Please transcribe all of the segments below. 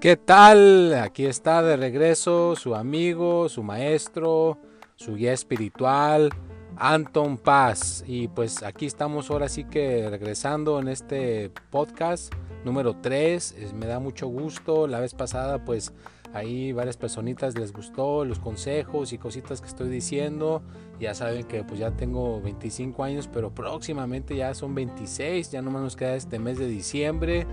¿Qué tal? Aquí está de regreso su amigo, su maestro, su guía espiritual, Anton Paz. Y pues aquí estamos ahora sí que regresando en este podcast número 3. Me da mucho gusto. La vez pasada pues ahí varias personitas les gustó los consejos y cositas que estoy diciendo. Ya saben que pues ya tengo 25 años, pero próximamente ya son 26. Ya no nos queda este mes de diciembre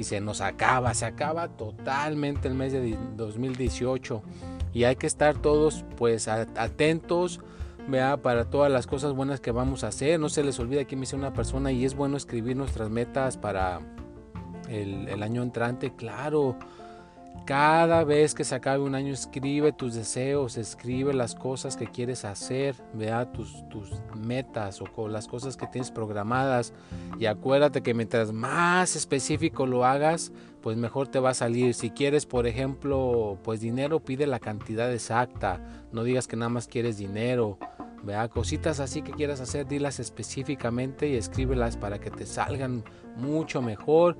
y se nos acaba, se acaba totalmente el mes de 2018 y hay que estar todos pues atentos vea para todas las cosas buenas que vamos a hacer. No se les olvide que me dice una persona y es bueno escribir nuestras metas para el año entrante. Claro, cada vez que se acabe un año, escribe tus deseos, escribe las cosas que quieres hacer, vea tus, tus metas o las cosas que tienes programadas. Y acuérdate que mientras más específico lo hagas, pues mejor te va a salir. Si quieres, por ejemplo, pues dinero, pide la cantidad exacta. No digas que nada más quieres dinero. Vea, cositas así que quieras hacer, dilas específicamente y escríbelas para que te salgan mucho mejor.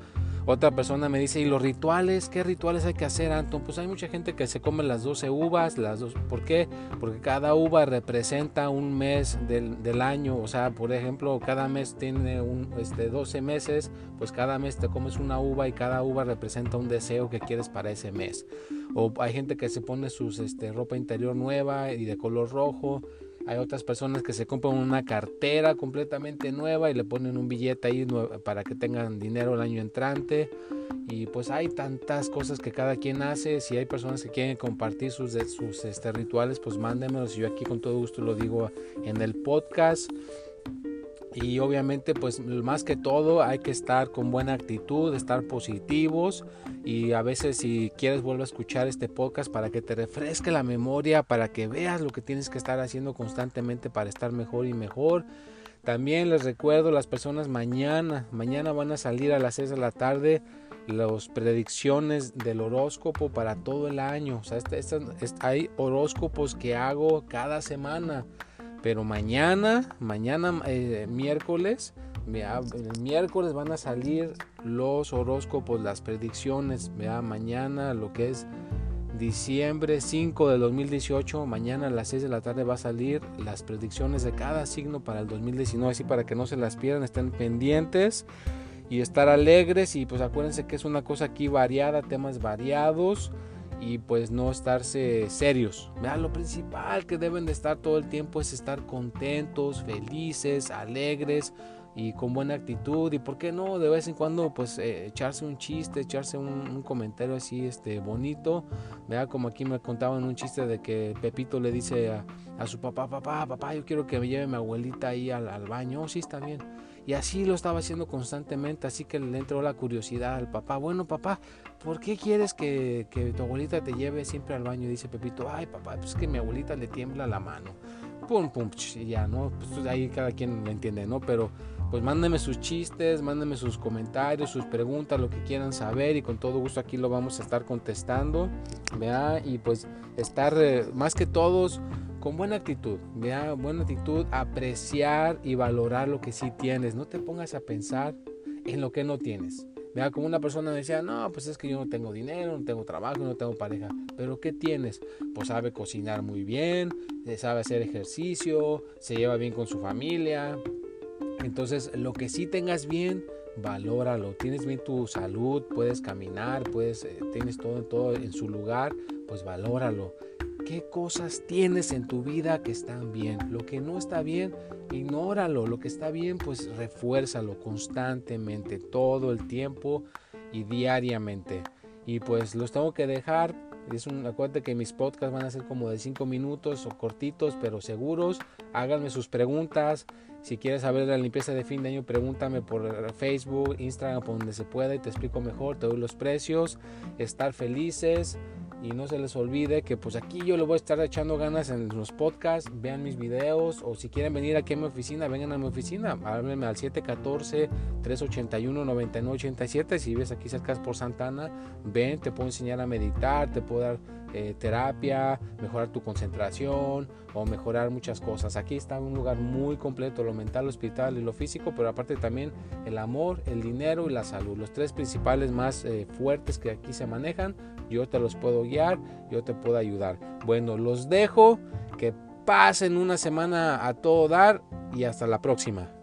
Otra persona me dice, ¿y los rituales? ¿Qué rituales hay que hacer, Anton? Pues hay mucha gente que se come las 12 uvas, las dos, ¿por qué? Porque cada uva representa un mes del, año, o sea, por ejemplo, cada mes tiene un, este, 12 meses, pues cada mes te comes una uva y cada uva representa un deseo que quieres para ese mes. O hay gente que se pone su este, ropa interior nueva y de color rojo, hay otras personas que se compran una cartera completamente nueva y le ponen un billete ahí para que tengan dinero el año entrante. Y pues hay tantas cosas que cada quien hace. Si hay personas que quieren compartir sus, sus este, rituales, pues mándenmelos. Yo aquí con todo gusto lo digo en el podcast y obviamente pues más que todo hay que estar con buena actitud, estar positivos y a veces si quieres vuelve a escuchar este podcast para que te refresque la memoria, para que veas lo que tienes que estar haciendo constantemente para estar mejor y mejor. También les recuerdo las personas mañana, mañana van a salir a las 6 de la tarde las predicciones del horóscopo para todo el año. O sea, este, este, hay horóscopos que hago cada semana. Pero mañana, mañana eh, miércoles, el miércoles van a salir los horóscopos, las predicciones. Vea, mañana lo que es diciembre 5 del 2018, mañana a las 6 de la tarde va a salir las predicciones de cada signo para el 2019, así para que no se las pierdan, estén pendientes y estar alegres y pues acuérdense que es una cosa aquí variada, temas variados y pues no estarse serios. Lo principal que deben de estar todo el tiempo es estar contentos, felices, alegres y con buena actitud. Y por qué no de vez en cuando pues eh, echarse un chiste, echarse un, comentario así este bonito, vea como aquí me contaban un chiste de que Pepito le dice a, su papá, papá, papá, yo quiero que me lleve mi abuelita ahí al, al baño, oh, sí está bien y así lo estaba haciendo constantemente, así que le entró la curiosidad al papá. Bueno, papá, ¿por qué quieres que, tu abuelita te lleve siempre al baño? Dice Pepito, ay, papá, pues que mi abuelita le tiembla la mano. Pum, pum, y ya, ¿no? Pues ahí cada quien lo entiende, ¿no? Pero pues mándenme sus chistes, mándenme sus comentarios, sus preguntas, lo que quieran saber y con todo gusto aquí lo vamos a estar contestando, vea, y pues estar eh, más que todos con buena actitud, vea, buena actitud, apreciar y valorar lo que sí tienes. No te pongas a pensar en lo que no tienes. Vea, como una persona decía, no, pues es que yo no tengo dinero, no tengo trabajo, no tengo pareja. Pero ¿qué tienes? Pues sabe cocinar muy bien, eh, sabe hacer ejercicio, se lleva bien con su familia. Entonces, lo que sí tengas bien, valóralo. Tienes bien tu salud, puedes caminar, puedes, eh, tienes todo, todo en su lugar, pues valóralo qué cosas tienes en tu vida que están bien. Lo que no está bien, ignóralo. Lo que está bien, pues refuérzalo constantemente, todo el tiempo y diariamente. Y pues los tengo que dejar Es un, acuérdate que mis podcasts van a ser como de 5 minutos o cortitos, pero seguros. Háganme sus preguntas. Si quieres saber la limpieza de fin de año, pregúntame por Facebook, Instagram, por donde se pueda y te explico mejor. Te doy los precios. Estar felices y no se les olvide que pues aquí yo le voy a estar echando ganas en los podcasts, vean mis videos o si quieren venir aquí a mi oficina, vengan a mi oficina, háblenme al 714-381-9987, si vives aquí cerca por Santana, ven, te puedo enseñar a meditar, te puedo dar eh, terapia, mejorar tu concentración o mejorar muchas cosas. Aquí está un lugar muy completo, lo mental, lo espiritual y lo físico, pero aparte también el amor, el dinero y la salud. Los tres principales más eh, fuertes que aquí se manejan, yo te los puedo guiar, yo te puedo ayudar. Bueno, los dejo, que pasen una semana a todo dar y hasta la próxima.